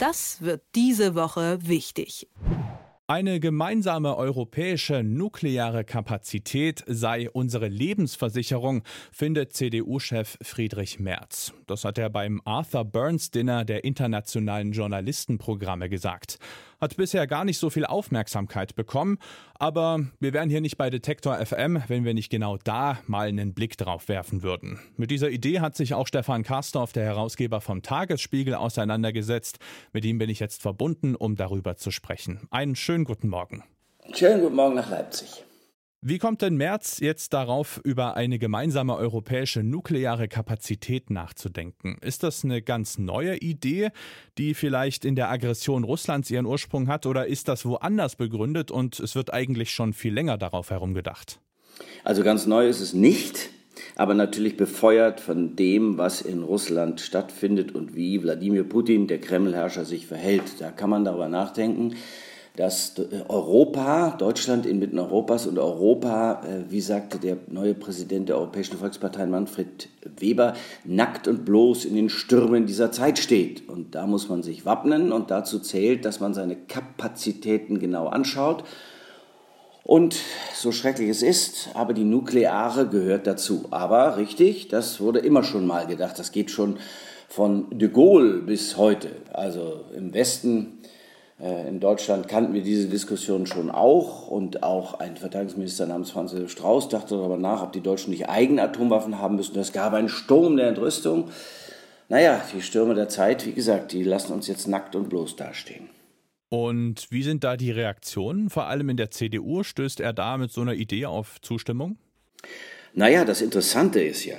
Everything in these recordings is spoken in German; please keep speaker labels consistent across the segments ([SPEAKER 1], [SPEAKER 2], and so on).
[SPEAKER 1] Das wird diese Woche wichtig.
[SPEAKER 2] Eine gemeinsame europäische nukleare Kapazität sei unsere Lebensversicherung, findet CDU-Chef Friedrich Merz. Das hat er beim Arthur Burns Dinner der internationalen Journalistenprogramme gesagt hat bisher gar nicht so viel Aufmerksamkeit bekommen, aber wir wären hier nicht bei Detektor FM, wenn wir nicht genau da mal einen Blick drauf werfen würden. Mit dieser Idee hat sich auch Stefan Karstorff, der Herausgeber vom Tagesspiegel, auseinandergesetzt. Mit ihm bin ich jetzt verbunden, um darüber zu sprechen. Einen schönen guten Morgen.
[SPEAKER 3] Schönen guten Morgen nach Leipzig.
[SPEAKER 2] Wie kommt denn Merz jetzt darauf, über eine gemeinsame europäische nukleare Kapazität nachzudenken? Ist das eine ganz neue Idee, die vielleicht in der Aggression Russlands ihren Ursprung hat, oder ist das woanders begründet und es wird eigentlich schon viel länger darauf herumgedacht?
[SPEAKER 3] Also ganz neu ist es nicht, aber natürlich befeuert von dem, was in Russland stattfindet und wie Wladimir Putin, der Kremlherrscher, sich verhält. Da kann man darüber nachdenken dass Europa, Deutschland inmitten Europas und Europa, äh, wie sagte der neue Präsident der Europäischen Volkspartei Manfred Weber, nackt und bloß in den Stürmen dieser Zeit steht. Und da muss man sich wappnen und dazu zählt, dass man seine Kapazitäten genau anschaut. Und so schrecklich es ist, aber die Nukleare gehört dazu. Aber richtig, das wurde immer schon mal gedacht. Das geht schon von de Gaulle bis heute. Also im Westen äh, in Deutschland kannten wir diese Diskussion schon auch und auch ein Verteidigungsminister namens Franz Josef Strauß dachte darüber nach, ob die Deutschen nicht eigene Atomwaffen haben müssen. Es gab einen Sturm der Entrüstung. Naja, die Stürme der Zeit, wie gesagt, die lassen uns jetzt nackt und bloß dastehen.
[SPEAKER 2] Und wie sind da die Reaktionen? Vor allem in der CDU stößt er da mit so einer Idee auf Zustimmung?
[SPEAKER 3] Naja, das Interessante ist ja,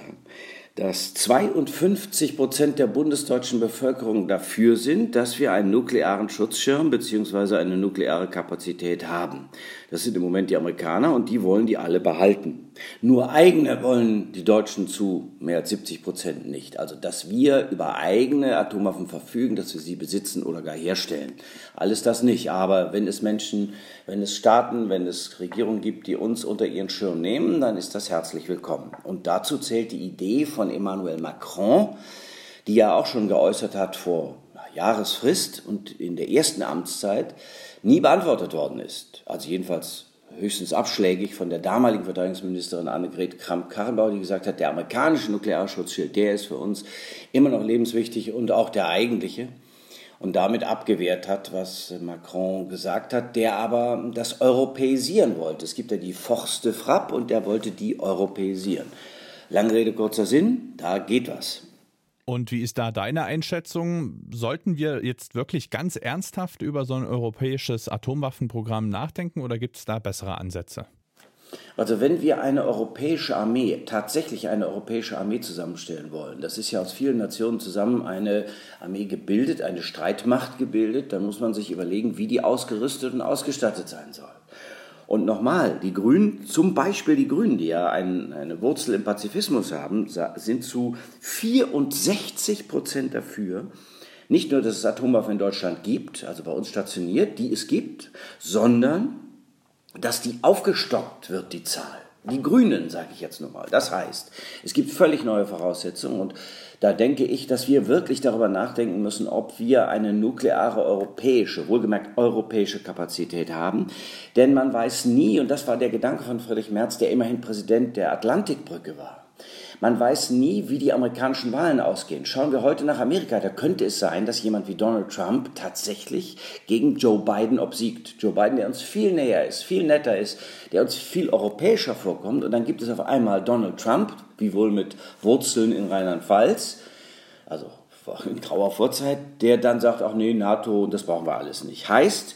[SPEAKER 3] dass 52 Prozent der bundesdeutschen Bevölkerung dafür sind, dass wir einen nuklearen Schutzschirm bzw. eine nukleare Kapazität haben. Das sind im Moment die Amerikaner und die wollen die alle behalten. Nur eigene wollen die Deutschen zu mehr als 70 Prozent nicht. Also, dass wir über eigene Atomwaffen verfügen, dass wir sie besitzen oder gar herstellen. Alles das nicht. Aber wenn es Menschen, wenn es Staaten, wenn es Regierungen gibt, die uns unter ihren Schirm nehmen, dann ist das herzlich willkommen. Und dazu zählt die Idee von Emmanuel Macron, die ja auch schon geäußert hat vor Jahresfrist und in der ersten Amtszeit, nie beantwortet worden ist. Also jedenfalls höchstens abschlägig von der damaligen Verteidigungsministerin Annegret Kramp-Karrenbauer, die gesagt hat, der amerikanische Nuklearschutzschild, der ist für uns immer noch lebenswichtig und auch der eigentliche. Und damit abgewehrt hat, was Macron gesagt hat, der aber das europäisieren wollte. Es gibt ja die Forste Frapp und der wollte die europäisieren. Lange Rede, kurzer Sinn, da geht was.
[SPEAKER 2] Und wie ist da deine Einschätzung? Sollten wir jetzt wirklich ganz ernsthaft über so ein europäisches Atomwaffenprogramm nachdenken oder gibt es da bessere Ansätze?
[SPEAKER 3] Also wenn wir eine europäische Armee, tatsächlich eine europäische Armee zusammenstellen wollen, das ist ja aus vielen Nationen zusammen eine Armee gebildet, eine Streitmacht gebildet, dann muss man sich überlegen, wie die ausgerüstet und ausgestattet sein soll. Und nochmal, die Grünen, zum Beispiel die Grünen, die ja ein, eine Wurzel im Pazifismus haben, sind zu 64 Prozent dafür, nicht nur, dass es Atomwaffen in Deutschland gibt, also bei uns stationiert, die es gibt, sondern dass die aufgestockt wird, die Zahl. Die Grünen, sage ich jetzt nur mal. Das heißt, es gibt völlig neue Voraussetzungen und da denke ich, dass wir wirklich darüber nachdenken müssen, ob wir eine nukleare europäische, wohlgemerkt europäische Kapazität haben. Denn man weiß nie, und das war der Gedanke von Friedrich Merz, der immerhin Präsident der Atlantikbrücke war, man weiß nie, wie die amerikanischen Wahlen ausgehen. Schauen wir heute nach Amerika, da könnte es sein, dass jemand wie Donald Trump tatsächlich gegen Joe Biden obsiegt. Joe Biden, der uns viel näher ist, viel netter ist, der uns viel europäischer vorkommt. Und dann gibt es auf einmal Donald Trump, wie wohl mit Wurzeln in Rheinland-Pfalz, also in grauer Vorzeit, der dann sagt, ach nee, NATO, das brauchen wir alles nicht. Heißt,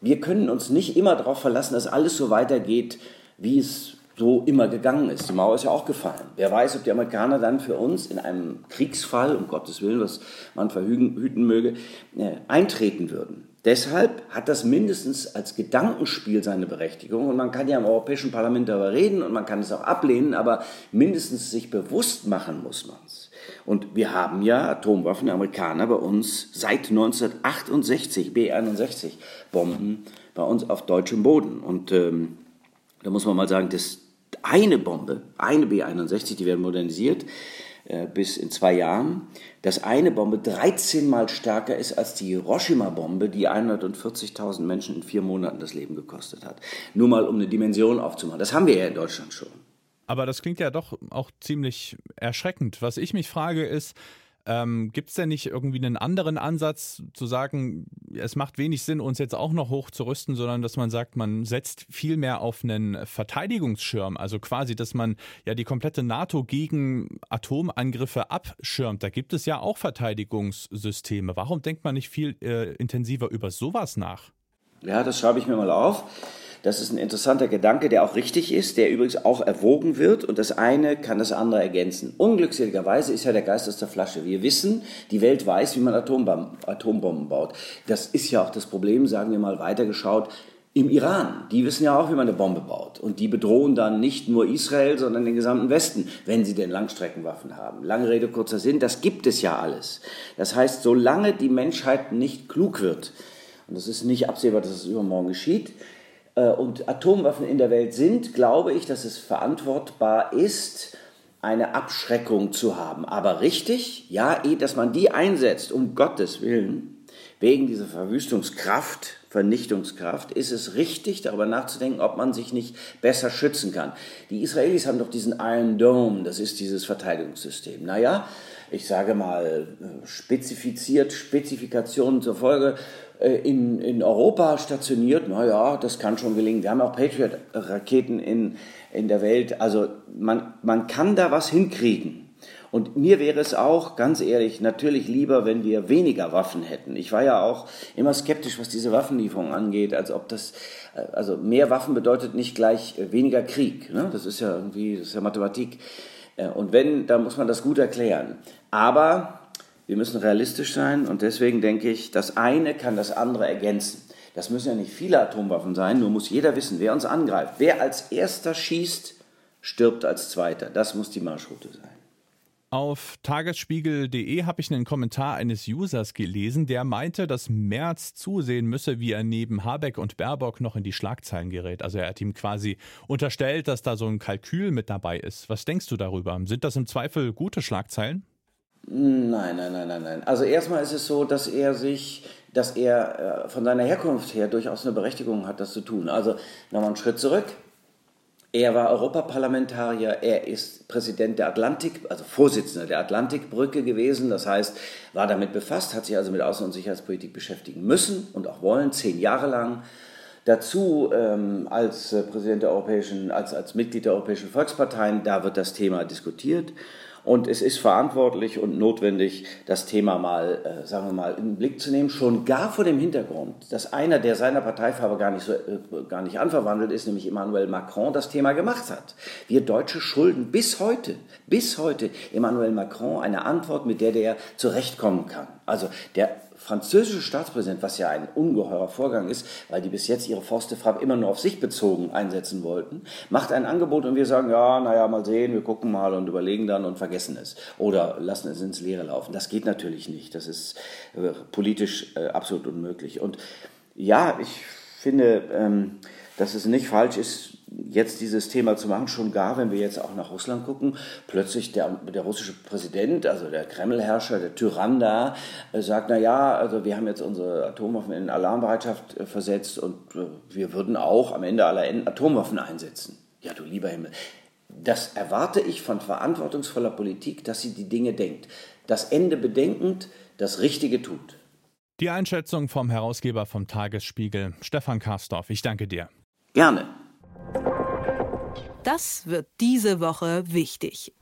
[SPEAKER 3] wir können uns nicht immer darauf verlassen, dass alles so weitergeht, wie es so immer gegangen ist. Die Mauer ist ja auch gefallen. Wer weiß, ob die Amerikaner dann für uns in einem Kriegsfall, um Gottes Willen, was man verhüten möge, äh, eintreten würden. Deshalb hat das mindestens als Gedankenspiel seine Berechtigung und man kann ja im Europäischen Parlament darüber reden und man kann es auch ablehnen, aber mindestens sich bewusst machen muss man es. Und wir haben ja Atomwaffen, der Amerikaner bei uns seit 1968, B-61 Bomben bei uns auf deutschem Boden. Und ähm, da muss man mal sagen, das eine Bombe, eine B-61, die werden modernisiert, äh, bis in zwei Jahren, dass eine Bombe 13 Mal stärker ist als die Hiroshima-Bombe, die 140.000 Menschen in vier Monaten das Leben gekostet hat. Nur mal um eine Dimension aufzumachen. Das haben wir ja in Deutschland schon.
[SPEAKER 2] Aber das klingt ja doch auch ziemlich erschreckend. Was ich mich frage ist, ähm, Gibt es denn nicht irgendwie einen anderen Ansatz zu sagen, es macht wenig Sinn, uns jetzt auch noch hochzurüsten, sondern dass man sagt, man setzt viel mehr auf einen Verteidigungsschirm, also quasi, dass man ja die komplette NATO gegen Atomangriffe abschirmt. Da gibt es ja auch Verteidigungssysteme. Warum denkt man nicht viel äh, intensiver über sowas nach?
[SPEAKER 3] Ja, das schreibe ich mir mal auf. Das ist ein interessanter Gedanke, der auch richtig ist, der übrigens auch erwogen wird und das eine kann das andere ergänzen. Unglückseligerweise ist ja der Geist aus der Flasche. Wir wissen, die Welt weiß, wie man Atombomben, Atombomben baut. Das ist ja auch das Problem, sagen wir mal weitergeschaut, im Iran. Die wissen ja auch, wie man eine Bombe baut. Und die bedrohen dann nicht nur Israel, sondern den gesamten Westen, wenn sie denn Langstreckenwaffen haben. Lange Rede, kurzer Sinn, das gibt es ja alles. Das heißt, solange die Menschheit nicht klug wird, und es ist nicht absehbar, dass es übermorgen geschieht, und Atomwaffen in der Welt sind, glaube ich, dass es verantwortbar ist, eine Abschreckung zu haben. Aber richtig, ja, eh, dass man die einsetzt, um Gottes Willen, wegen dieser Verwüstungskraft, Vernichtungskraft, ist es richtig, darüber nachzudenken, ob man sich nicht besser schützen kann. Die Israelis haben doch diesen Iron Dome, das ist dieses Verteidigungssystem. Naja, ich sage mal, äh, spezifiziert, Spezifikationen zur Folge, äh, in, in Europa stationiert, naja, das kann schon gelingen. Wir haben auch Patriot-Raketen in, in der Welt. Also man, man kann da was hinkriegen. Und mir wäre es auch, ganz ehrlich, natürlich lieber, wenn wir weniger Waffen hätten. Ich war ja auch immer skeptisch, was diese Waffenlieferung angeht, als ob das, äh, also mehr Waffen bedeutet nicht gleich weniger Krieg. Ne? Das ist ja irgendwie, das ist ja Mathematik. Äh, und wenn, dann muss man das gut erklären. Aber wir müssen realistisch sein und deswegen denke ich, das eine kann das andere ergänzen. Das müssen ja nicht viele Atomwaffen sein, nur muss jeder wissen, wer uns angreift. Wer als erster schießt, stirbt als zweiter. Das muss die Marschroute sein.
[SPEAKER 2] Auf tagesspiegel.de habe ich einen Kommentar eines Users gelesen, der meinte, dass Merz zusehen müsse, wie er neben Habeck und Baerbock noch in die Schlagzeilen gerät. Also er hat ihm quasi unterstellt, dass da so ein Kalkül mit dabei ist. Was denkst du darüber? Sind das im Zweifel gute Schlagzeilen?
[SPEAKER 3] Nein, nein, nein, nein, nein. Also erstmal ist es so, dass er sich, dass er äh, von seiner Herkunft her durchaus eine Berechtigung hat, das zu tun. Also nochmal einen Schritt zurück. Er war Europaparlamentarier, er ist Präsident der Atlantik, also Vorsitzender der Atlantikbrücke gewesen, das heißt, war damit befasst, hat sich also mit Außen- und Sicherheitspolitik beschäftigen müssen und auch wollen, zehn Jahre lang. Dazu ähm, als äh, Präsident der Europäischen, als, als Mitglied der Europäischen Volksparteien, da wird das Thema diskutiert. Und es ist verantwortlich und notwendig, das Thema mal, äh, sagen wir mal, in den Blick zu nehmen, schon gar vor dem Hintergrund, dass einer, der seiner Parteifarbe gar nicht, so, äh, gar nicht anverwandelt ist, nämlich Emmanuel Macron, das Thema gemacht hat. Wir Deutsche schulden bis heute, bis heute Emmanuel Macron eine Antwort, mit der der zurechtkommen kann. Also der französische Staatspräsident, was ja ein ungeheurer Vorgang ist, weil die bis jetzt ihre Forste Frappe immer nur auf sich bezogen einsetzen wollten, macht ein Angebot und wir sagen, ja, naja, mal sehen, wir gucken mal und überlegen dann und vergessen es. Oder lassen es ins Leere laufen. Das geht natürlich nicht. Das ist äh, politisch äh, absolut unmöglich. Und ja, ich finde, ähm, dass es nicht falsch ist, jetzt dieses Thema zu machen, schon gar, wenn wir jetzt auch nach Russland gucken, plötzlich der, der russische Präsident, also der Kremlherrscher, der Tyrann da, äh, sagt, na ja, also wir haben jetzt unsere Atomwaffen in Alarmbereitschaft äh, versetzt und äh, wir würden auch am Ende aller Enden Atomwaffen einsetzen. Ja, du lieber Himmel. Das erwarte ich von verantwortungsvoller Politik, dass sie die Dinge denkt. Das Ende bedenkend, das Richtige tut.
[SPEAKER 2] Die Einschätzung vom Herausgeber vom Tagesspiegel, Stefan Karsdorf. Ich danke dir.
[SPEAKER 3] Gerne.
[SPEAKER 1] Das wird diese Woche wichtig.